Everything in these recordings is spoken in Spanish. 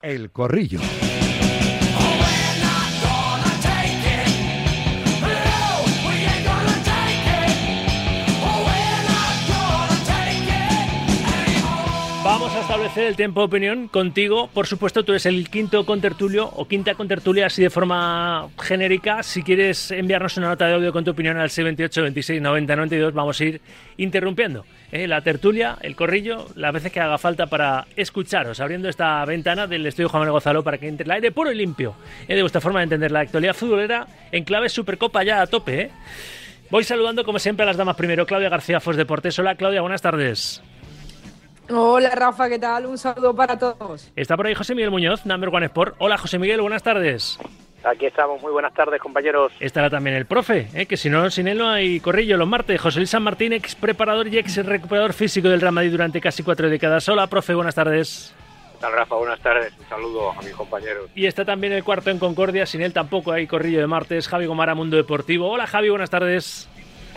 El Corrillo. A establecer el tiempo de opinión contigo. Por supuesto, tú eres el quinto contertulio o quinta contertulia, así de forma genérica. Si quieres enviarnos una nota de audio con tu opinión al 628 26 90 92, vamos a ir interrumpiendo eh, la tertulia, el corrillo, las veces que haga falta para escucharos, abriendo esta ventana del estudio Juan Manuel Gonzalo para que entre el aire puro y limpio eh, de vuestra forma de entender la actualidad futbolera en clave Supercopa ya a tope. eh. Voy saludando, como siempre, a las damas primero. Claudia García Fos Deportes. Hola, Claudia, buenas tardes. Hola Rafa, ¿qué tal? Un saludo para todos. Está por ahí José Miguel Muñoz, Number One Sport. Hola José Miguel, buenas tardes. Aquí estamos, muy buenas tardes compañeros. Estará también el profe, ¿eh? que si no, sin él no hay corrillo los martes. José Luis San Martín, ex preparador y ex recuperador físico del Real Madrid durante casi cuatro décadas. Hola, profe, buenas tardes. ¿Qué tal Rafa? Buenas tardes, un saludo a mis compañeros. Y está también el cuarto en Concordia, sin él tampoco hay corrillo de martes. Javi Gomara, Mundo Deportivo. Hola, Javi, buenas tardes.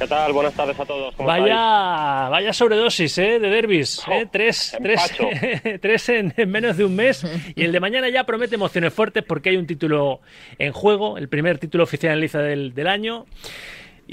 ¿Qué tal? Buenas tardes a todos. ¿Cómo Vaya, vaya sobredosis ¿eh? de derbis. ¿eh? Tres, tres, tres en, en menos de un mes. Y el de mañana ya promete emociones fuertes porque hay un título en juego, el primer título oficial en liza del, del año.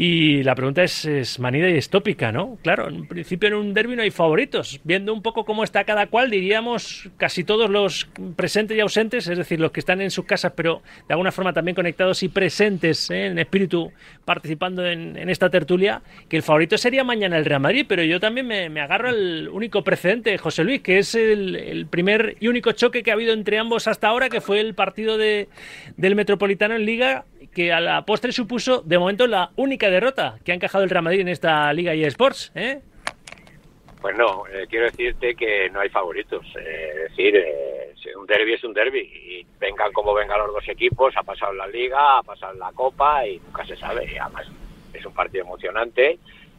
Y la pregunta es, es manida y es tópica, ¿no? Claro, en principio en un derbi no hay favoritos. Viendo un poco cómo está cada cual, diríamos casi todos los presentes y ausentes, es decir, los que están en sus casas, pero de alguna forma también conectados y presentes ¿eh? en espíritu, participando en, en esta tertulia, que el favorito sería mañana el Real Madrid, pero yo también me, me agarro al único precedente, José Luis, que es el, el primer y único choque que ha habido entre ambos hasta ahora, que fue el partido de, del Metropolitano en Liga, que a la postre supuso, de momento, la única derrota que ha encajado el Real Madrid en esta Liga eSports. ¿eh? Pues no, eh, quiero decirte que no hay favoritos. Eh, es decir, eh, un derby es un derby y vengan como vengan los dos equipos, ha pasado la Liga, ha pasado la Copa y nunca se sabe. Y además es un partido emocionante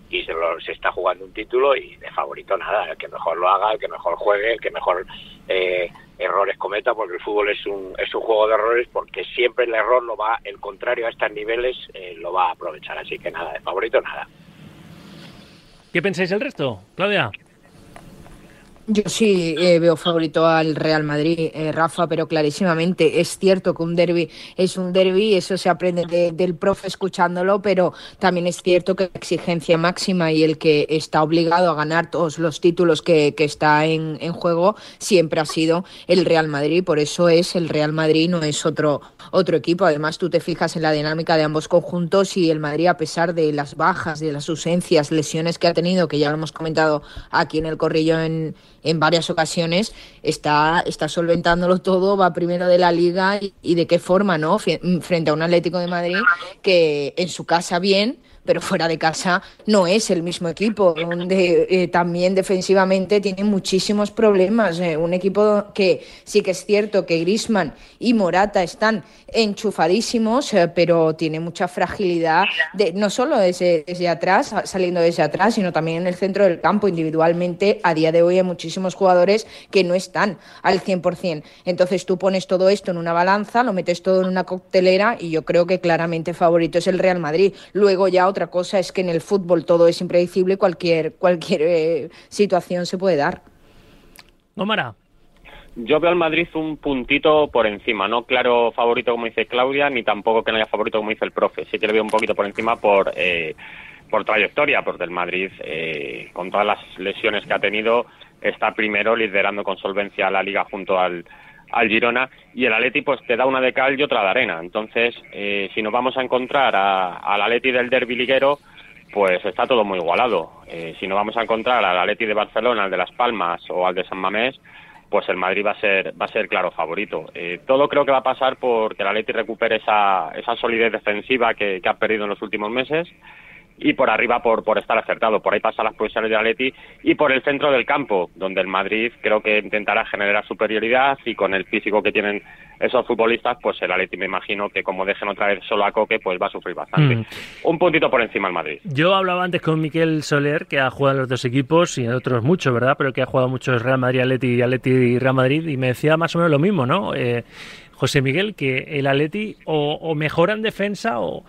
y se, lo- se está jugando un título y de favorito nada. El que mejor lo haga, el que mejor juegue, el que mejor eh, errores cometa, porque el fútbol es un, es un juego de errores, porque siempre el error lo va, el contrario a estos niveles eh, lo va a aprovechar. Así que nada, de favorito nada. ¿Qué pensáis el resto, Claudia? Yo sí eh, veo favorito al Real Madrid, eh, Rafa, pero clarísimamente es cierto que un derby es un derby, eso se aprende de- del profe escuchándolo, pero también es cierto que la exigencia máxima y el que está obligado a ganar todos los títulos que, que está en, en juego siempre ha sido el Real Madrid, por eso es el Real Madrid, no es otro, otro equipo. Además, tú te fijas en la dinámica de ambos conjuntos y el Madrid, a pesar de las bajas, de las ausencias, lesiones que ha tenido, que ya lo hemos comentado aquí en el corrillo en, en varias ocasiones, está, está solventándolo todo, va primero de la liga y, y de qué forma, ¿no? Fie- Frente a un Atlético de Madrid que en su casa bien, pero fuera de casa no es el mismo equipo, donde eh, también defensivamente tiene muchísimos problemas. eh, un equipo que sí que es cierto que Grisman y Morata están enchufadísimos, eh, pero tiene mucha fragilidad, de, no solo desde, desde atrás, saliendo desde atrás, sino también en el centro del campo. Individualmente, a día de hoy hay muchísimos jugadores que no están al 100%. Entonces tú pones todo esto en una balanza, lo metes todo en una coctelera y yo creo que claramente favorito es el Real Madrid. Luego ya otra cosa es que en el fútbol todo es impredecible, cualquier, cualquier eh, situación se puede dar. Gómara, Yo veo al Madrid un puntito por encima, no claro favorito como dice Claudia, ni tampoco que no haya favorito como dice el profe. Sí que le veo un poquito por encima por, eh, por trayectoria, porque el Madrid, eh, con todas las lesiones que ha tenido, está primero liderando con solvencia la liga junto al, al Girona y el Atleti pues te da una de cal y otra de arena. Entonces, eh, si nos vamos a encontrar al Atleti del derbi liguero, pues está todo muy igualado. Eh, si nos vamos a encontrar al Atleti de Barcelona, al de Las Palmas o al de San Mamés, pues el Madrid va a ser va a ser claro favorito. Eh, todo creo que va a pasar porque el Atleti recupere esa, esa solidez defensiva que ha perdido en los últimos meses y por arriba por, por estar acertado. Por ahí pasan las posiciones de Atleti y por el centro del campo, donde el Madrid creo que intentará generar superioridad y con el físico que tienen esos futbolistas, pues el Atleti me imagino que como dejen otra vez solo a Coque, pues va a sufrir bastante. Mm. Un puntito por encima el Madrid. yo hablaba antes con Miquel Soler, que ha jugado en los dos equipos y en otros mucho, ¿verdad? Pero que ha jugado muchos Real Madrid, Atleti y Atleti y Real Madrid y me decía más o menos lo mismo, ¿no? Eh, José Miguel, que el Atleti o, o mejora en defensa o,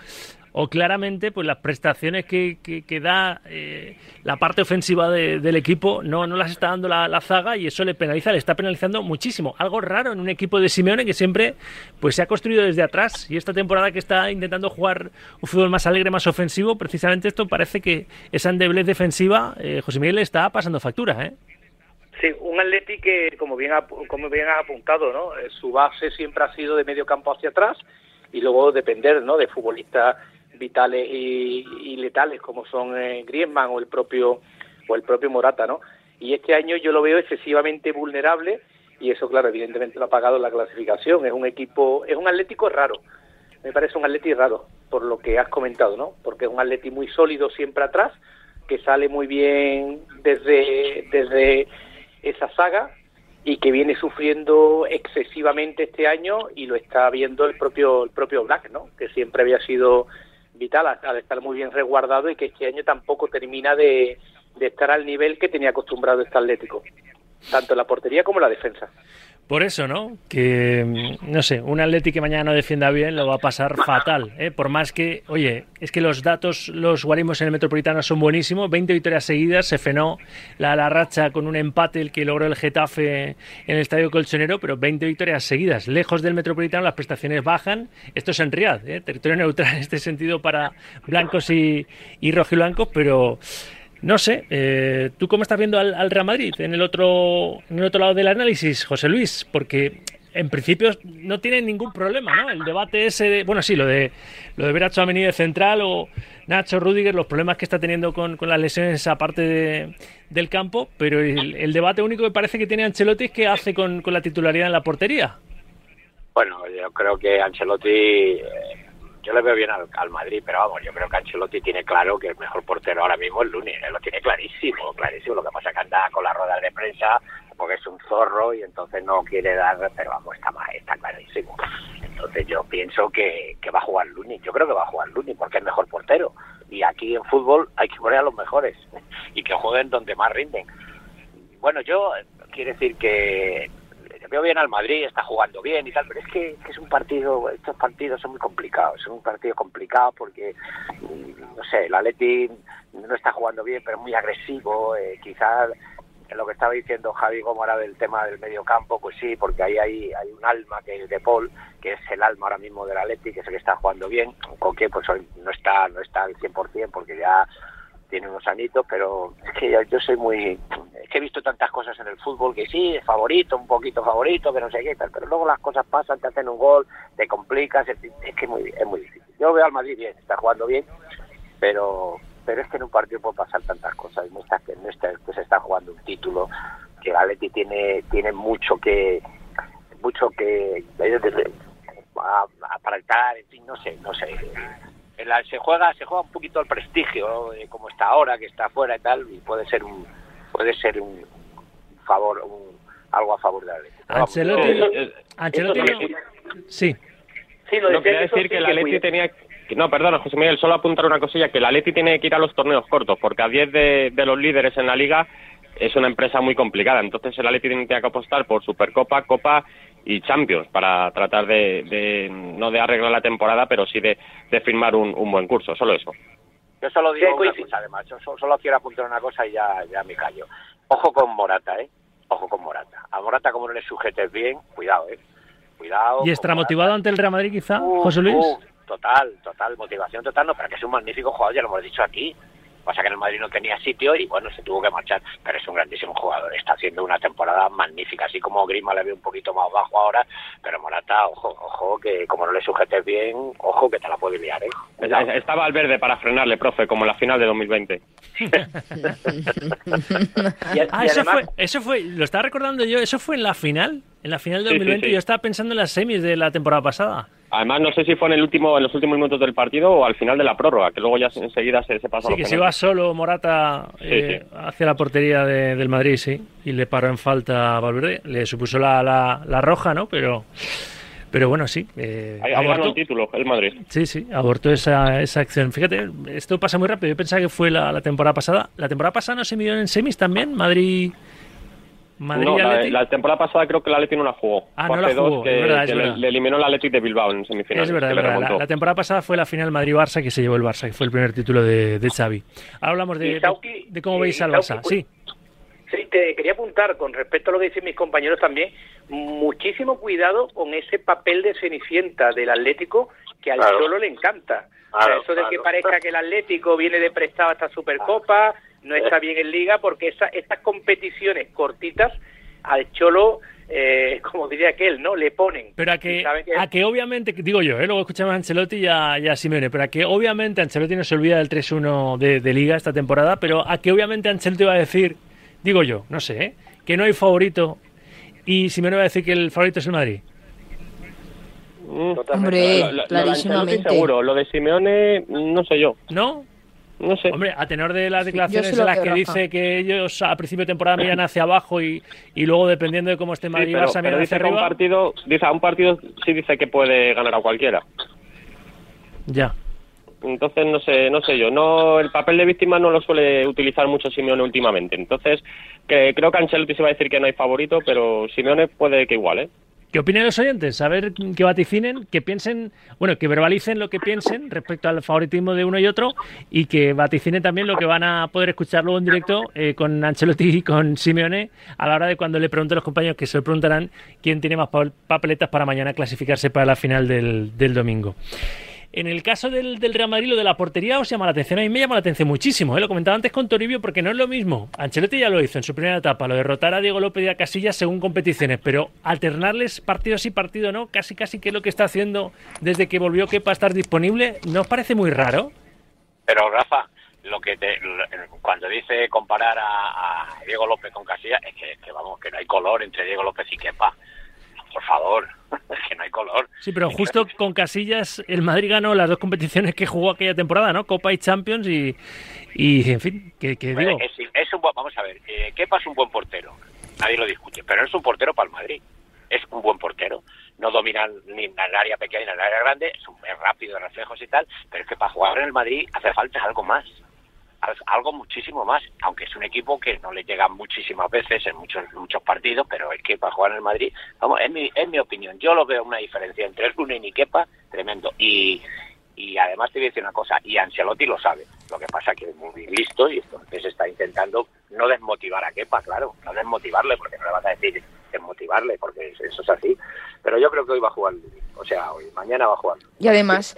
o claramente pues las prestaciones que, que, da eh, la parte ofensiva del equipo no, no las está dando la, zaga y eso le penaliza, le está penalizando muchísimo. Algo raro en un equipo de Simeone que siempre pues se ha construido desde atrás y esta temporada que está intentando jugar un fútbol más alegre, más ofensivo, precisamente esto parece que esa endeblez defensiva, eh, José Miguel, le está pasando factura. ¿eh? Sí, un Atleti que, como bien, como bien has apuntado, ¿no? Eh, su base siempre ha sido de medio campo hacia atrás y luego depender ¿no? de futbolistas vitales y, letales como son eh, Griezmann o el propio o el propio Morata, ¿no? Y este año yo lo veo excesivamente vulnerable y eso, claro, evidentemente lo ha pagado la clasificación. Es un equipo, es un Atlético raro. Me parece un Atleti raro por lo que has comentado, ¿no? Porque es un Atleti muy sólido siempre atrás, que sale muy bien desde desde esa saga y que viene sufriendo excesivamente este año y lo está viendo el propio el propio Black, ¿no? Que siempre había sido vital al estar muy bien resguardado y que este año tampoco termina de, de estar al nivel que tenía acostumbrado este Atlético, tanto en la portería como en la defensa. Por eso, ¿no? Que, mm, no sé, un Atlético que mañana no defienda bien lo va a pasar fatal, ¿eh? Por más que, oye, es que los datos, los guarimos en el Metropolitano son buenísimos, 20 victorias seguidas, se frenó la, racha con un empate el que logró el Getafe en el Estadio Colchonero, pero 20 victorias seguidas. Lejos del Metropolitano las prestaciones bajan, esto es en Riad, ¿eh? territorio neutral en este sentido para blancos y rojiblancos, pero... No sé, eh, ¿tú cómo estás viendo al, Real Madrid en el otro en el otro lado del análisis, José Luis? Porque en principio no tiene ningún problema, ¿no? El debate ese de, bueno, sí, lo de lo de ver a de central o Nacho Rudiger, los problemas que está teniendo con, con las lesiones aparte de, del campo, pero el, debate único que parece que tiene Ancelotti es qué hace con, con la titularidad en la portería. Bueno, yo creo que Ancelotti eh, yo le veo bien al, Madrid, pero vamos, yo creo que Ancelotti tiene claro que el mejor portero ahora mismo es Lunin, él lo tiene clarísimo, clarísimo. Lo que pasa es que anda con la rueda de prensa porque es un zorro y entonces no quiere dar, pero vamos, está, está clarísimo. Entonces yo pienso que, que va a jugar Lunin, yo creo que va a jugar Lunin porque es mejor portero. Y aquí en fútbol hay que poner a los mejores y que jueguen donde más rinden. Bueno, yo quiero decir que veo bien al Madrid, está jugando bien y tal, pero es que, es un partido, estos partidos son muy complicados, son un partido complicado porque, mm, no sé, el Atleti no está jugando bien, pero es muy agresivo, eh, quizás lo que estaba diciendo Javi Gómez del tema del medio campo, pues sí, porque ahí hay, hay un alma que es de Paul, que es el alma ahora mismo del Atleti, que es el que está jugando bien, con que pues hoy no está, no está al 100% porque ya tiene unos anitos, pero es que yo, soy muy... Es que he visto tantas cosas en el fútbol que sí, es favorito, un poquito favorito, que no sé qué, pero luego las cosas pasan, te hacen un gol, te complicas, es, que es muy, es muy difícil. Yo veo al Madrid bien, está jugando bien, pero pero es que en un partido puede pasar tantas cosas, no está, no está, que se está jugando un título, que Galetti tiene, tiene mucho que mucho que aparentar, en fin, no sé, no sé se juega se juega un poquito el prestigio como está ahora que está afuera y tal y puede ser un puede ser un favor un, algo a favor de la Ancelotti, Ancelotti sí sí lo no, quería decir que, la Leti tenía no, perdona, José Miguel, solo apuntar una cosilla, que la Leti tiene que ir a los torneos cortos, porque a 10 de, de los líderes en la liga es una empresa muy complicada. Entonces el Atleti tiene que apostar por Supercopa, Copa y Champions para tratar de, no de arreglar la temporada, pero sí de, firmar un, buen curso, solo eso. Yo solo digo una cosa, además, yo solo, quiero apuntar una cosa y ya, ya me callo. Ojo con Morata, ¿eh? Ojo con Morata. A Morata como no le sujetes bien, cuidado, ¿eh? Cuidado. ¿Y estará motivado ante el Real Madrid quizá, José Luis? total, total, motivación total, no, pero que es un magnífico jugador, ya lo hemos dicho aquí. Pasa que en el Madrid no tenía sitio y bueno, se tuvo que marchar, pero es un grandísimo jugador. Está haciendo una temporada magnífica, así como Grima le ve un poquito más bajo ahora, pero Morata, ojo, ojo, que como no le sujetes bien, ojo que te la puede liar, ¿eh? Estaba al verde para frenarle, profe, como en la final de 2020. ah, eso, fue, eso fue, lo estaba recordando yo, eso fue en la final, en la final de 2020. Yo estaba pensando en las semis de la temporada pasada. Además, no sé si fue en el último, en los últimos minutos del partido o al final de la prórroga, que luego ya enseguida se, se pasó. Sí, que se iba solo Morata eh, hacia la portería del Madrid, sí, y le paró en falta a Valverde. Le supuso la, la, roja, ¿no? Pero, pero bueno, sí. Eh, abortó el título, el Madrid. Sí, sí, abortó esa, esa acción. Fíjate, esto pasa muy rápido. Yo pensaba que fue la, la temporada pasada. ¿La temporada pasada no se midió en semis también? Madrid. Madrid No, la, la temporada pasada creo que el Atleti no la jugó. Ah, no la jugó, que, es verdad, es que le- verdad. le, eliminó el Atleti de Bilbao en semifinales. Es verdad, es verdad. La, la temporada pasada fue la final Madrid-Barça que se llevó el Barça, que fue el primer título de, de Xavi. Ahora hablamos de, Sauki- de cómo veis al Sauki, Barça. pues, Sí, Sí, te quería apuntar con respecto a lo que dicen mis compañeros también, muchísimo cuidado con ese papel de cenicienta del Atlético que al Claro. Cholo le encanta. o Claro, sea, eso de que parezca que el Atlético viene de prestado hasta Supercopa, no está bien en Liga, porque esa, estas competiciones cortitas al Cholo, eh, como diría aquel, ¿no? Le ponen. pero a que, a que obviamente, digo yo, ¿eh? luego escuchamos a Ancelotti y a, y a Simeone, pero a que obviamente Ancelotti no se olvida del 3-1 de, de Liga esta temporada, pero a que obviamente Ancelotti va a decir, digo yo, no sé, ¿eh? que no hay favorito y Simeone va a decir que el favorito es el Madrid. Mm. Hombre, Lo- lo- lo de Ancelotti clarísimamente. seguro, lo de Simeone, no sé yo. ¿No? No sé. Hombre, a tenor de las declaraciones sí en las que dice que ellos a principio de temporada miran hacia abajo y, y luego dependiendo de cómo esté Sí, Madrid y pero, Barça miran hacia dice que a un arriba. partido, dice, a un partido sí dice que puede ganar a cualquiera. Ya. Entonces no sé, no sé yo, no el papel de víctima no lo suele utilizar mucho Simeone últimamente. Entonces que, creo que Ancelotti se va a decir que no hay favorito, pero Simeone puede que igual, ¿eh? ¿Qué opinan los oyentes? A ver que vaticinen, que piensen, bueno, que verbalicen lo que piensen respecto al favoritismo de uno y otro y que vaticinen también lo que van a poder escuchar luego en directo eh, con Ancelotti y con Simeone a la hora de cuando le pregunten a los compañeros que se le preguntarán quién tiene más pa- papeletas para mañana clasificarse para la final del, del domingo. En el caso del, del Real Madrid, lo de la portería os llama la atención. A mí me llama la atención muchísimo. ¿eh? Lo comentaba antes con Toribio porque no es lo mismo. Ancelotti ya lo hizo en su primera etapa, lo derrotar a Diego López y a Casillas según competiciones, pero alternarles partido sí, partido no, casi casi que es lo que está haciendo desde que volvió Kepa a estar disponible, ¿no os parece muy raro? Pero Rafa, lo que te, cuando dice comparar a, a Diego López con Casillas, es que, que vamos, que no hay color entre Diego López y Kepa. Por favor, es que no hay color. Sí, pero justo con Casillas el Madrid ganó las dos competiciones que jugó aquella temporada, ¿no? Copa y Champions y, y en fin, que, que digo... Es, es un buen- vamos a ver, eh, Kepa es un buen portero, nadie lo discute, pero es un portero para el Madrid, es un buen portero. No domina ni en el área pequeña ni en el área grande, es, un, es rápido reflejos y tal, pero es que para jugar en el Madrid hace falta algo más, algo muchísimo más, aunque es un equipo que no le llega muchísimas veces en muchos muchos partidos, pero es que para jugar en el Madrid, vamos, es mi, es mi opinión, yo lo veo una diferencia entre Lunin y Kepa tremendo. Y y además te voy a decir una cosa, y Ancelotti lo sabe, lo que pasa que es muy listo y entonces está intentando no desmotivar a Kepa, claro, no desmotivarle, porque no le vas a decir desmotivarle, porque eso es así, pero yo creo que hoy va a jugar, o sea, hoy, mañana va a jugar. Y además,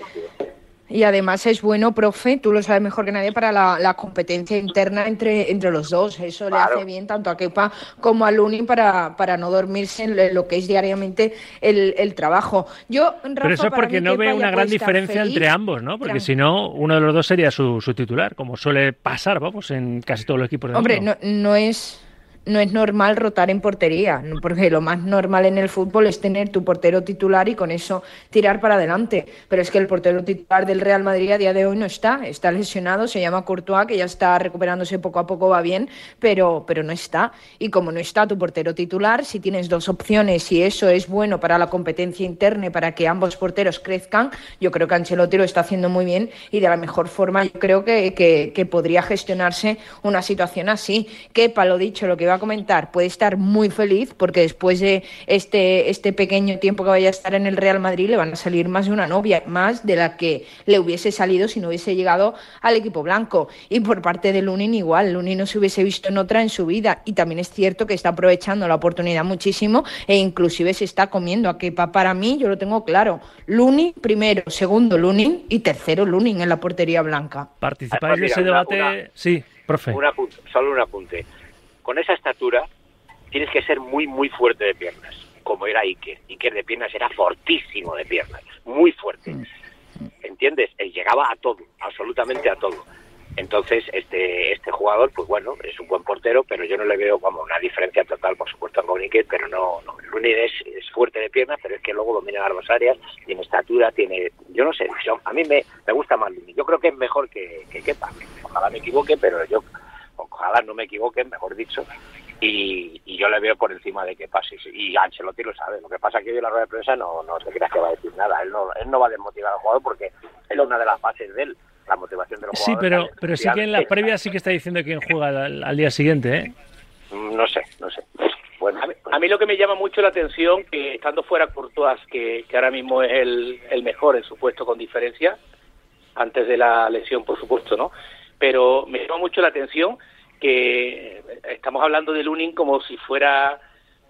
y además es bueno, profe, tú lo sabes mejor que nadie, para la, la competencia interna entre, entre los dos. Eso Claro. le hace bien tanto a Kepa como a Lunin para, para no dormirse en lo que es diariamente el, el trabajo. Yo, Rafa, Pero eso es porque mí no Kepa ve ya una gran diferencia feliz. entre ambos, ¿no? Porque si no, uno de los dos sería su, su titular, como suele pasar, vamos, en casi todos los equipos del Hombre, no es no es normal rotar en portería, porque lo más normal en el fútbol es tener tu portero titular y con eso tirar para adelante. Pero es que el portero titular del Real Madrid a día de hoy no está, está lesionado, se llama Courtois, que ya está recuperándose poco a poco, va bien, pero, pero no está. Y como no está tu portero titular, si tienes dos opciones y eso es bueno para la competencia interna y para que ambos porteros crezcan, yo creo que Ancelotti lo está haciendo muy bien y de la mejor forma yo creo que, que- que podría gestionarse una situación así. Kepa, lo dicho, lo que iba a comentar, puede estar muy feliz porque después de este, este pequeño tiempo que vaya a estar en el Real Madrid le van a salir más de una novia, más de la que le hubiese salido si no hubiese llegado al equipo blanco. Y por parte de Lunin igual, Lunin no se hubiese visto en otra en su vida y también es cierto que está aprovechando la oportunidad muchísimo e inclusive se está comiendo a Kepa. Para mí, yo lo tengo claro, Lunin primero, segundo Lunin y tercero Lunin en la portería blanca. ¿Participáis de Mira, ese una- debate? una- Sí, profe. Un apunte, solo un apunte. Con esa estatura tienes que ser muy, muy fuerte de piernas, como era Iker. Iker de piernas era fortísimo de piernas, muy fuerte. ¿Entiendes? Él llegaba a todo, absolutamente a todo. Entonces, este este jugador, pues bueno, es un buen portero, pero yo no le veo como una diferencia total, por supuesto, con Iker, pero no, no. Lunin es, es fuerte de piernas, pero es que luego domina las dos áreas, tiene estatura, tiene, yo no sé, yo- a mí me, me gusta más Lunin. Yo creo que es mejor que, que Kepa. Ojalá me equivoque, pero yo, ojalá no me equivoque, mejor dicho, y, y yo le veo por encima de sí, sí. y Ancelotti lo sabe. Lo que pasa es que hoy en la rueda de prensa no, no se crea que va a decir nada. Él no, él no va a desmotivar al jugador porque es una de las bases de él, la motivación de los Sí, jugadores. pero, pero sí que en las previas sí que está diciendo quién juega al, al día siguiente, ¿eh? Mm, No sé, no sé. A mí lo que me llama mucho la atención, que estando fuera Courtois, que, que ahora mismo es el, el mejor en su puesto con diferencia, antes de la lesión, por supuesto, ¿no? Pero me llama mucho la atención que estamos hablando de Lunin como si fuera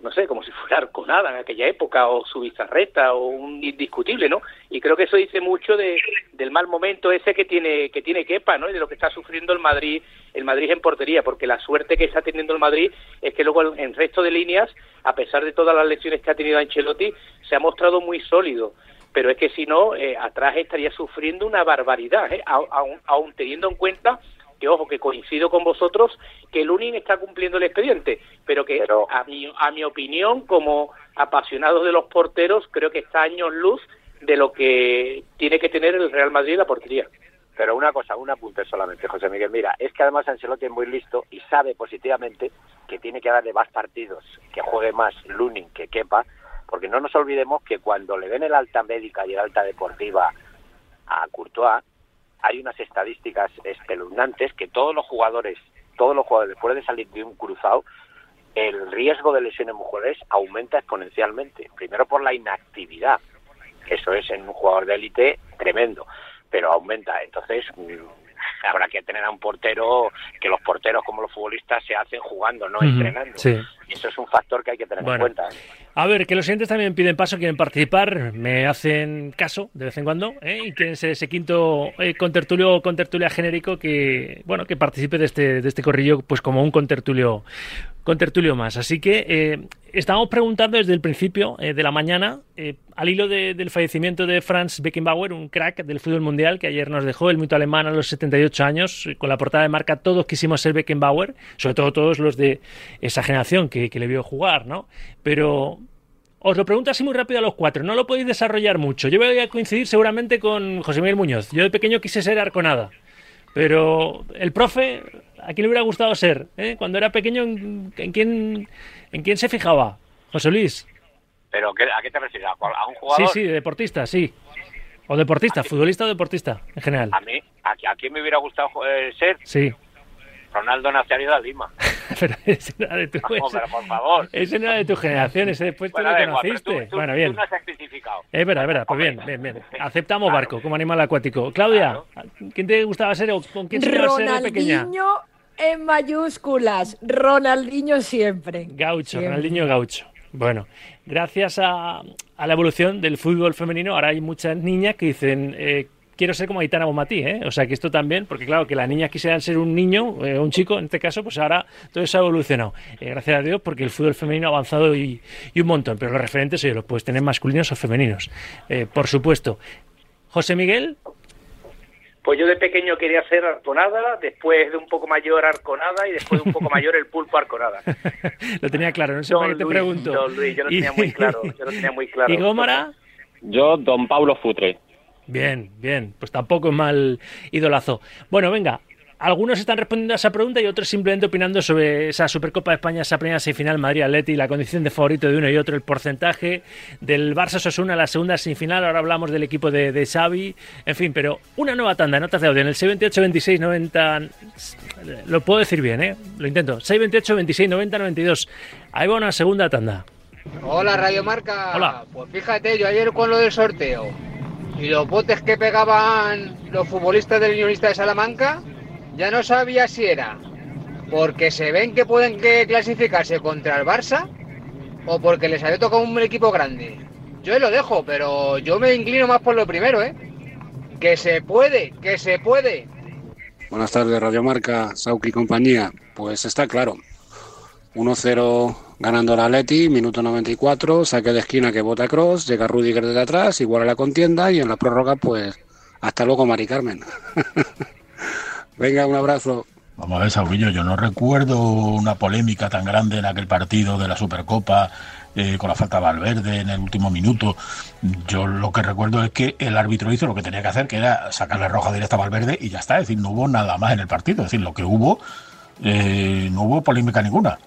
no sé, como si fuera Arconada en aquella época, o su bizarreta, o un indiscutible, ¿no? Y creo que eso dice mucho de, del mal momento ese que tiene, que tiene Kepa, ¿no? Y de lo que está sufriendo el Madrid, el Madrid en portería, porque la suerte que está teniendo el Madrid es que luego en resto de líneas, a pesar de todas las lesiones que ha tenido Ancelotti, se ha mostrado muy sólido. Pero es que si no, eh, atrás estaría sufriendo una barbaridad, ¿eh? aún teniendo en cuenta que ojo, que coincido con vosotros, que Lunin está cumpliendo el expediente, pero que A, mi, a mi opinión, como apasionado de los porteros, creo que está años luz de lo que tiene que tener el Real Madrid la portería. Pero una cosa, un apunte solamente, José Miguel. Mira, es que además Ancelotti es muy listo y sabe positivamente que tiene que darle más partidos, que juegue más Lunin que Kepa, porque no nos olvidemos que cuando le den el alta médica y el alta deportiva a Courtois, hay unas estadísticas espeluznantes que todos los jugadores, todos los jugadores después de salir de un cruzado, el riesgo de lesiones mujeres aumenta exponencialmente. Primero por la inactividad, eso es en un jugador de élite tremendo, pero aumenta. Entonces mm, habrá que tener a un portero, que los porteros como los futbolistas se hacen jugando, no entrenando. Y eso es un factor que hay que tener en cuenta. ¿eh? A ver, que los siguientes también piden paso, quieren participar, me hacen caso de vez en cuando, ¿eh? y quieren ser ese quinto eh, contertulio o contertulia genérico que, bueno, que participe de este, de este corrillo, pues como un contertulio, contertulio más. Así que eh, estamos preguntando desde el principio eh, de la mañana, al hilo del fallecimiento de Franz Beckenbauer, un crack del fútbol mundial que ayer nos dejó el mito alemán a los 78 años, con la portada de marca Todos quisimos ser Beckenbauer, sobre todo todos los de esa generación que, que le vio jugar, ¿no? Pero os lo pregunto así muy rápido a los cuatro, no lo podéis desarrollar mucho. Yo voy a coincidir seguramente con José Miguel Muñoz. Yo de pequeño quise ser arconada, pero el profe, ¿a quién le hubiera gustado ser? Eh? Cuando era pequeño, ¿en, quién, ¿en quién se fijaba? José Luis. ¿Pero a qué te refieres? ¿A un jugador? Sí, sí, deportista, sí. O deportista, futbolista o deportista, en general. ¿A mí? ¿A, quién me hubiera gustado eh, ser? Sí. Ronaldo Nazario de Lima. pero ese no era de tu Vamos, pero por favor. Ese no era de tu generación, ese después bueno, tú lo conociste. Tú, bueno, bien. Tú no has especificado. Es verdad, es verdad. Pues bien, bien, bien. Aceptamos claro. barco como animal acuático. Claudia, claro. ¿quién te gustaba ser o con quién te ser de pequeña? en mayúsculas. Ronaldinho siempre. Gaucho, siempre. Ronaldinho Gaucho. Bueno, gracias a, a, la evolución del fútbol femenino, ahora hay muchas niñas que dicen, eh, quiero ser como Aitana Bomatí, ¿eh? O sea, que esto también, porque claro, que las niñas quisieran ser un niño, eh, un chico, en este caso, pues ahora todo eso ha evolucionado. Eh, gracias a Dios, porque el fútbol femenino ha avanzado y, y un montón, pero los referentes, oye, los puedes tener masculinos o femeninos, eh, por supuesto. José Miguel. Pues yo de pequeño quería ser arconada, después de un poco mayor arconada y después de un poco mayor el pulpo arconada. lo tenía claro, no sé por qué te pregunto. Don Luis, yo lo tenía muy claro, yo lo tenía muy claro. ¿Y Gómara? Yo, don Pablo Futre. Bien, bien, pues tampoco es mal idolazo. Bueno, venga, algunos están respondiendo a esa pregunta y otros simplemente opinando sobre esa Supercopa de España, esa primera semifinal Madrid-Atleti, la condición de favorito de uno y otro, el porcentaje del Barça-Sosuna, la segunda semifinal, ahora hablamos del equipo de, de Xavi, en fin, pero una nueva tanda, notas de audio, en el 628 26 90, lo puedo decir bien, ¿eh? Lo intento, 628 26 90 92, ahí va una segunda tanda. Hola Radio Marca. Hola. Pues fíjate, yo ayer con lo del sorteo y los botes que pegaban los futbolistas del Unionista de Salamanca, ya no sabía si era porque se ven que pueden clasificarse contra el Barça o porque les había tocado un equipo grande. Yo lo dejo, pero yo me inclino más por lo primero, ¿eh? Que se puede, que se puede. Buenas tardes, Radio Marca, Sauki y compañía. Pues está claro. 1-0 ganando la Atleti, minuto 94, saque de esquina que bota Cross, llega Rudiger desde atrás, igual a la contienda y en la prórroga, pues hasta luego, Mari Carmen. Venga, un abrazo. Vamos a ver, Saurillo, yo no recuerdo una polémica tan grande en aquel partido de la Supercopa eh, con la falta de Valverde en el último minuto. Yo lo que recuerdo es que el árbitro hizo lo que tenía que hacer, que era sacarle roja directa a Valverde y ya está. Es decir, no hubo nada más en el partido. Es decir, lo que hubo, eh, no hubo polémica ninguna.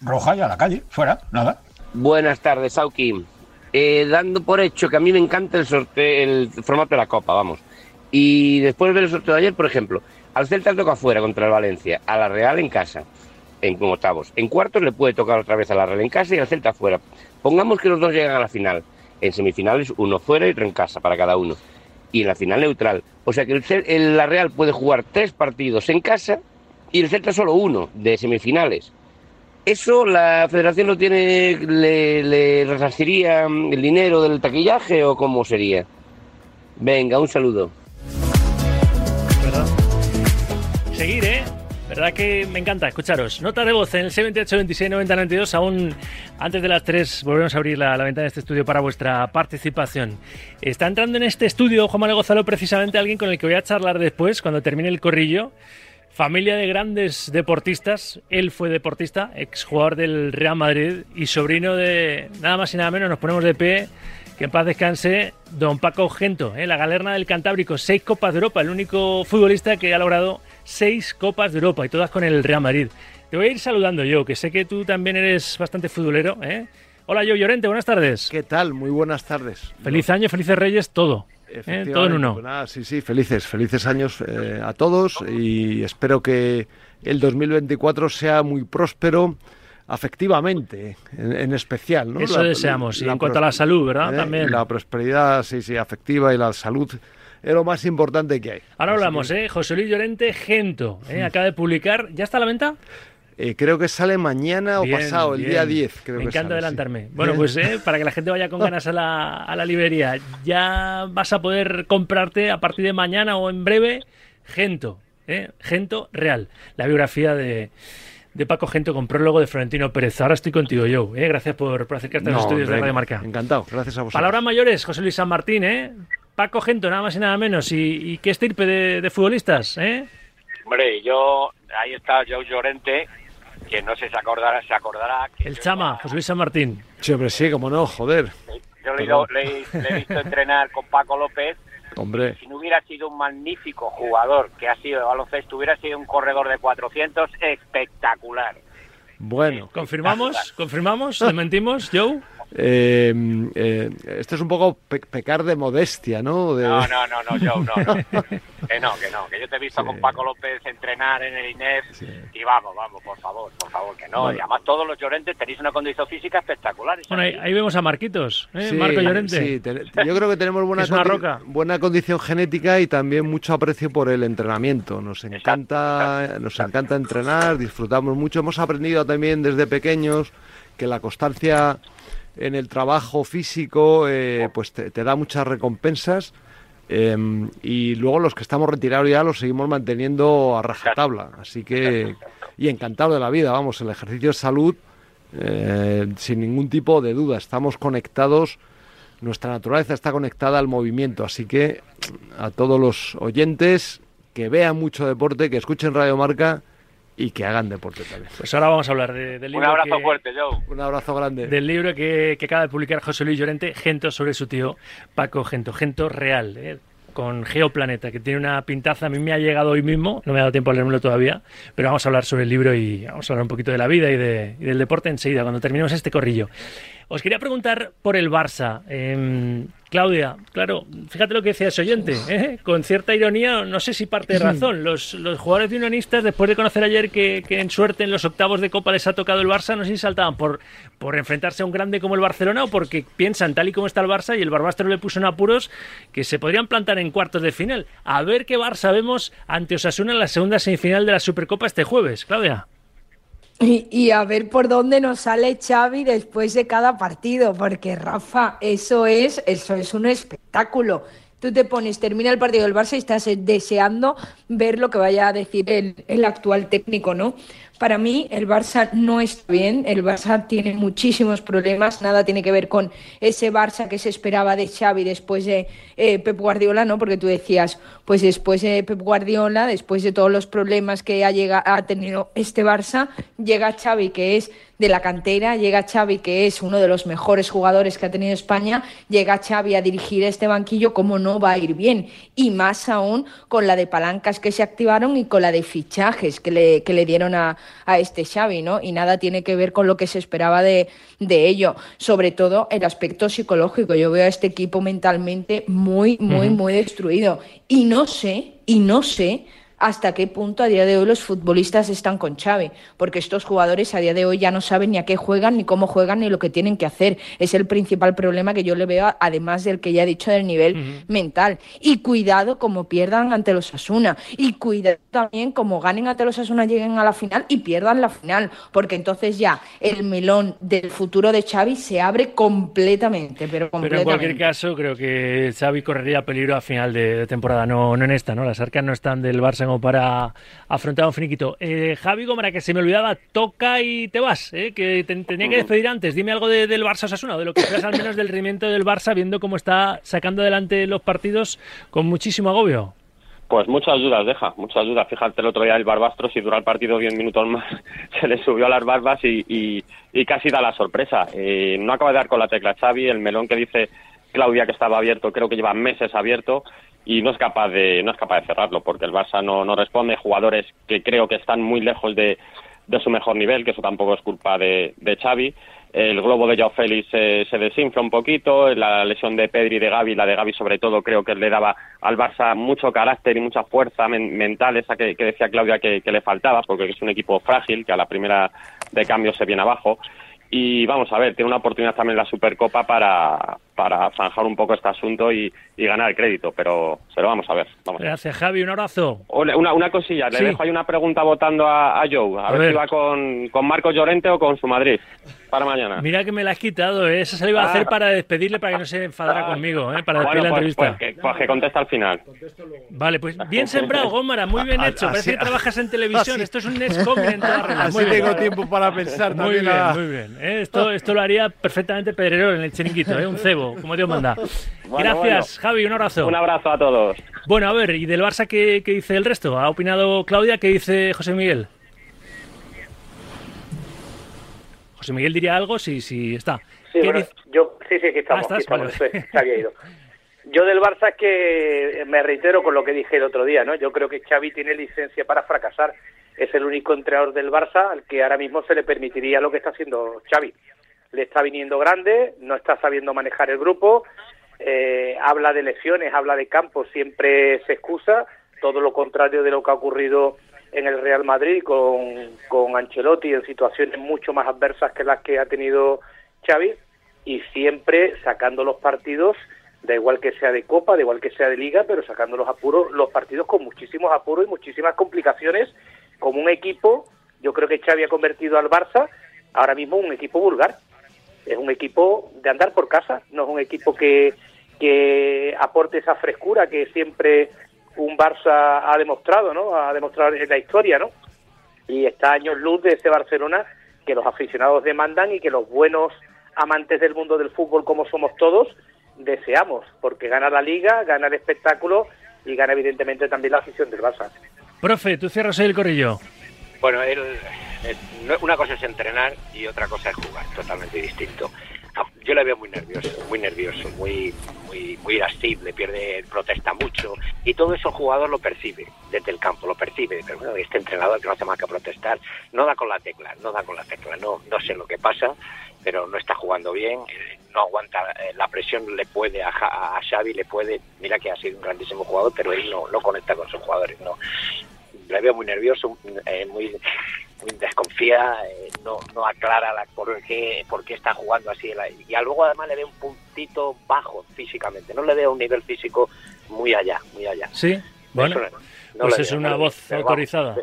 Roja y a la calle, fuera, nada. Buenas tardes, Sauki. Eh, dando por hecho que a mí me encanta el sorteo, el formato de la Copa, vamos. Y después de ver el sorteo de ayer, por ejemplo, al Celta toca afuera contra el Valencia, a la Real en casa. en octavos. En cuartos le puede tocar otra vez a la Real en casa y al Celta fuera. Pongamos que los dos llegan a la final. En semifinales uno fuera y otro en casa para cada uno. Y en la final neutral. O sea que el- la Real puede jugar tres partidos en casa y el Celta solo uno de semifinales. ¿Eso la federación lo tiene, le, le resarciría el dinero del taquillaje o cómo sería? Venga, un saludo. Seguir, ¿eh? ¿Verdad que me encanta escucharos? Nota de voz en el 78 26 90 92. Aún antes de las 3 volvemos a abrir la, la ventana de este estudio para vuestra participación. Está entrando en este estudio, Juan Manuel Gonzalo, precisamente alguien con el que voy a charlar después, cuando termine el corrillo. Familia de grandes deportistas. Él fue deportista, exjugador del Real Madrid y sobrino de nada más y nada menos. Nos ponemos de pie. Que en paz descanse don Paco Gento, ¿eh? la galerna del Cantábrico, seis Copas de Europa, el único futbolista que ha logrado seis Copas de Europa y todas con el Real Madrid. Te voy a ir saludando yo, que sé que tú también eres bastante futbolero. ¿eh? Hola, yo Llorente, buenas tardes. ¿Qué tal? Muy buenas tardes. Feliz año, felices reyes, todo. ¿Eh? Todo en uno. pues nada, sí, sí, felices, felices años eh, a todos y espero que el 2024 sea muy próspero afectivamente, en, en especial. ¿no? Eso deseamos, y en cuanto a la salud, ¿verdad? eh, También. La prosperidad, sí, sí, afectiva y la salud es lo más importante que hay. Ahora Así hablamos, ¿eh? José Luis Llorente, Gento, ¿eh? acaba de publicar, ¿ya está a la venta? Eh, creo que sale mañana o Bien, pasado, el día 10. Creo Me que encanta sale, sí. adelantarme. Bueno, pues eh, para que la gente vaya con ganas a la, a la librería, ya vas a poder comprarte a partir de mañana o en breve Gento, ¿eh? Gento Real, la biografía de, de Paco Gento con prólogo de Florentino Pérez. Ahora estoy contigo, Joe. ¿eh? Gracias por, por acercarte a los estudios de hombre, Radio Marca. Encantado, gracias a vosotros. Palabras mayores, José Luis San Martín, ¿eh? Paco Gento, nada más y nada menos. ¿Y, y qué estirpe de, de futbolistas? ¿eh? Hombre, yo, ahí está Joe Llorente, que no sé si se acordará, se acordará. Que El Chama, José Luis San Martín. Sí, hombre, sí, como no, joder. yo le, he ido- le he- le he visto entrenar con Paco López. Hombre. Si no hubiera sido un magnífico jugador que ha sido de baloncesto, hubiera sido un corredor de 400 espectacular. Bueno. ¿Confirmamos? ¿Confirmamos? ¿Le mentimos, Joe? Eh, eh, esto es un poco pe- pecar de modestia, ¿no? De- No, no, no, no, Joe, no, no. Que no, que no, que yo te he visto con Paco López entrenar en el INEF y vamos, vamos, por favor, por favor, que no. Bueno. Y además todos los llorentes tenéis una condición física espectacular. Bueno, ahí, ahí vemos a Marquitos, ¿eh? Sí, Marco Llorente. sí, te- yo creo que tenemos buena, Es una condi- roca. buena condición genética y también mucho aprecio por el entrenamiento. Nos encanta, nos encanta entrenar, disfrutamos mucho. Hemos aprendido también desde pequeños que la constancia en el trabajo físico eh, pues te, da muchas recompensas. eh, y luego los que estamos retirados ya los seguimos manteniendo a rajatabla. Así que, y encantado de la vida, vamos, el ejercicio es salud, eh, sin ningún tipo de duda. Estamos conectados nuestra naturaleza está conectada al movimiento, así que a todos los oyentes que vean mucho deporte, que escuchen Radio Marca y que hagan deporte también. Pues ahora vamos a hablar de- del Un libro abrazo que- fuerte, Joe. Un abrazo grande. del libro que, que acaba de publicar José Luis Llorente, Gento sobre su tío Paco Gento, Gento real, ¿eh? con Geoplaneta, que tiene una pintaza, a mí me ha llegado hoy mismo, no me ha dado tiempo a leérmelo todavía, pero vamos a hablar sobre el libro y vamos a hablar un poquito de la vida y, de- y del deporte enseguida, cuando terminemos este corrillo. Os quería preguntar por el Barça. Em, Claudia, claro, fíjate lo que decía ese oyente, ¿eh? con cierta ironía, no sé si parte de razón. Los, los jugadores de unionistas, después de conocer ayer que, que en suerte en los octavos de Copa les ha tocado el Barça, no sé si saltaban por, por enfrentarse a un grande como el Barcelona o porque piensan, tal y como está el Barça, y el Barbastro le puso en apuros, que se podrían plantar en cuartos de final. A ver qué Barça vemos ante Osasuna en la segunda semifinal de la Supercopa este jueves. Claudia. Y, a ver por dónde nos sale Xavi después de cada partido, porque Rafa, eso es, eso es un espectáculo. Tú te pones, termina el partido del Barça y estás deseando ver lo que vaya a decir el actual técnico, ¿no? Para mí el Barça no está bien, el Barça tiene muchísimos problemas, nada tiene que ver con ese Barça que se esperaba de Xavi después de eh, Pep Guardiola, ¿no? Porque tú decías, pues después de Pep Guardiola, después de todos los problemas que ha, llega- ha tenido este Barça, llega Xavi que es de la cantera, llega Xavi que es uno de los mejores jugadores que ha tenido España, llega Xavi a dirigir este banquillo, como no va a ir bien? Y más aún con la de palancas que se activaron y con la de fichajes que le, que le dieron a, a este Xavi, ¿no? Y nada tiene que ver con lo que se esperaba de, de ello, sobre todo el aspecto psicológico. Yo veo a este equipo mentalmente muy, muy, muy destruido. Y no sé, y no sé hasta qué punto a día de hoy los futbolistas están con Xavi, porque estos jugadores a día de hoy ya no saben ni a qué juegan, ni cómo juegan, ni lo que tienen que hacer. Es el principal problema que yo le veo, además del que ya he dicho del nivel mental. Y cuidado como pierdan ante los Asuna, y cuidado también como ganen ante los Asuna, lleguen a la final y pierdan la final, porque entonces ya el melón del futuro de Xavi se abre completamente, pero completamente. Pero en cualquier caso, creo que Xavi correría peligro a final de, temporada, no, no en esta, ¿no? Las arcas no están del Barça para afrontar un finiquito. Eh, Javi Gómez, que se me olvidaba, toca y te vas, eh, que tenía que despedir antes. Dime algo del Barça Osasuna, de lo que esperas al menos del rendimiento del Barça, viendo cómo está sacando adelante los partidos con muchísimo agobio. Pues muchas dudas deja, muchas dudas. Fíjate el otro día el Barbastro, si dura el partido 10 minutos más, se le subió a las barbas y, casi da la sorpresa. Eh, no acaba de dar con la tecla Xavi, el melón que dice Claudia que estaba abierto, creo que lleva meses abierto y no es capaz de no es capaz de cerrarlo porque el Barça no, no responde jugadores que creo que están muy lejos de, de su mejor nivel que eso tampoco es culpa de, de Xavi el globo de Joao Félix se desinfla un poquito, la lesión de Pedri y de Gaby, la de Gaby sobre todo, creo que le daba al Barça mucho carácter y mucha fuerza mental, esa que, decía Claudia que, que, le faltaba, porque es un equipo frágil, que a la primera de cambio se viene abajo. Y vamos a ver, tiene una oportunidad también la Supercopa para, para zanjar un poco este asunto y, ganar el crédito, pero se lo vamos a ver. Gracias, Javi, un abrazo. Una, una cosilla, le dejo ahí una pregunta votando a, Joe, a, ver, si va con, con Marcos Llorente o con su Madrid para mañana. Mira que me la has quitado, ¿eh? Esa se la iba a hacer ah. para despedirle, para que no se enfadara ah. conmigo, ¿eh? Para despedir la pues, entrevista. Pues que, pues contesta al final. Vale, pues bien sembrado, Gómara, muy bien hecho. Parece que trabajas en televisión. Esto es un Nescom en toda regla. Así tengo tiempo para pensar muy Bien, muy bien. ¿eh? Esto, esto lo haría perfectamente Pedrero en el chiringuito, ¿eh? Un cebo, como Dios manda. Gracias, Javi, un abrazo. Un abrazo a todos. Bueno, a ver, ¿y del Barça qué, qué dice el resto? ¿Ha opinado Claudia? ¿Qué dice José Miguel? José Miguel diría algo si, si está. Sí, yo, sí, sí, aquí estamos. Ah, se había ido. Yo del Barça es que me reitero con lo que dije el otro día, ¿no? Yo creo que Xavi tiene licencia para fracasar. Es el único entrenador del Barça al que ahora mismo se le permitiría lo que está haciendo Xavi. Le está viniendo grande, no está sabiendo manejar el grupo, eh, habla de lesiones, habla de campo, siempre se excusa, todo lo contrario de lo que ha ocurrido en el Real Madrid con, con Ancelotti en situaciones mucho más adversas que las que ha tenido Xavi y siempre sacando los partidos da igual que sea de Copa, da igual que sea de Liga, pero sacando los apuros, los partidos con muchísimos apuros y muchísimas complicaciones, como un equipo, yo creo que Xavi ha convertido al Barça ahora mismo un equipo vulgar. Es un equipo de andar por casa, no es un equipo que, que aporte esa frescura que siempre un Barça ha demostrado, ¿no? Ha demostrado en la historia, ¿no? Y está años luz de ese Barcelona que los aficionados demandan y que los buenos amantes del mundo del fútbol como somos todos deseamos, porque gana la liga, gana el espectáculo y gana evidentemente también la afición del Barça. Profe, tú cierras el corrillo. Bueno, una cosa es entrenar y otra cosa es jugar, totalmente distinto. Ah, yo le veo muy nervioso, muy nervioso, muy, muy, muy irascible, pierde, protesta mucho y todo eso el jugador lo percibe desde el campo, lo percibe. Pero bueno, este entrenador que no hace más que protestar, no da con la tecla, no da con la tecla, no, no sé lo que pasa, pero no está jugando bien, eh, no aguanta, eh, la presión le puede a, a, Xavi, le puede, mira que ha sido un grandísimo jugador, pero él no, no conecta con sus jugadores, no. Le veo muy nervioso, eh, muy desconfía, eh, no, no aclara la, por, qué, por qué está jugando así. Y luego además le veo un puntito bajo físicamente, no le veo un nivel físico muy allá, muy allá. Sí, bueno, pues es una voz autorizada.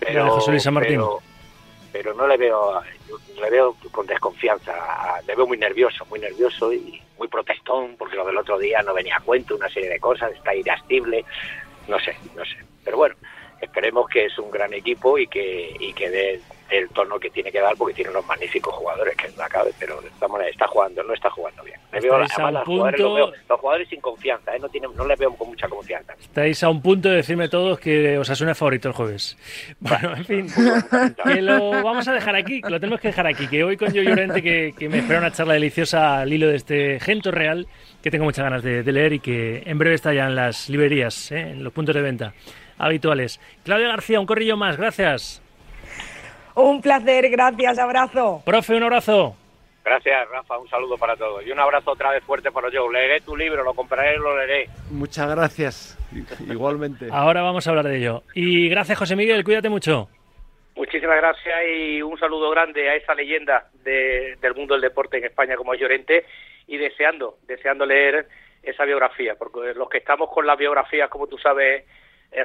Pero, José Luis Martín. Pero, no le veo, le veo con desconfianza, le veo muy nervioso, muy nervioso y muy protestón, porque lo del otro día no venía a cuento, una serie de cosas, está irascible, no sé, no sé. Pero bueno, esperemos que es un gran equipo y que, y que dé el tono que tiene que dar porque tiene unos magníficos jugadores que no acabe, pero manera está jugando, no está jugando bien. veo, los, jugadores, sin confianza, ¿eh? no, tienen, no les veo con mucha confianza. Estáis a un punto de decirme todos que os suena favorito el jueves. Bueno, en fin, que lo vamos a dejar aquí, que lo tenemos que dejar aquí, que hoy con Yo Llorente que, que me espera una charla deliciosa al hilo de este Gento Real que tengo muchas ganas de, leer y que en breve está ya en las librerías, ¿eh? en los puntos de venta habituales. Claudia García, un corrillo más, gracias. Un placer, gracias, abrazo. Profe, un abrazo. Gracias, Rafa. Un saludo para todos. Y un abrazo otra vez fuerte para yo. Leeré tu libro, lo compraré, lo leeré. Muchas gracias. Igualmente. Ahora vamos a hablar de ello. Y gracias, José Miguel. Cuídate mucho. Muchísimas gracias y un saludo grande a esa leyenda de- del mundo del deporte en España como es Llorente y deseando, deseando leer esa biografía, porque los que estamos con las biografías, como tú sabes,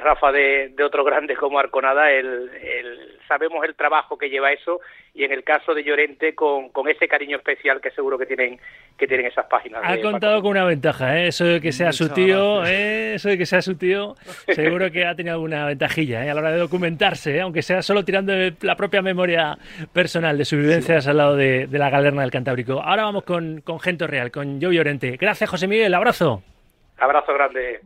Rafa, de, de otros grandes como Arconada, el, el- sabemos el trabajo que lleva eso y en el caso de Llorente con, con ese cariño especial que seguro que tienen que tienen esas páginas. Ha contado con una ventaja, ¿eh? eso de que sea su tío. ¿eh? eso de que sea su tío, seguro que ha tenido alguna ventajilla ¿eh? a la hora de documentarse, ¿eh? aunque sea solo tirando de la propia memoria personal de sus vivencias al lado de, de la galerna del Cantábrico. Ahora vamos con, con Gento Real, con Joe Llorente. Gracias, José Miguel, abrazo. Abrazo grande.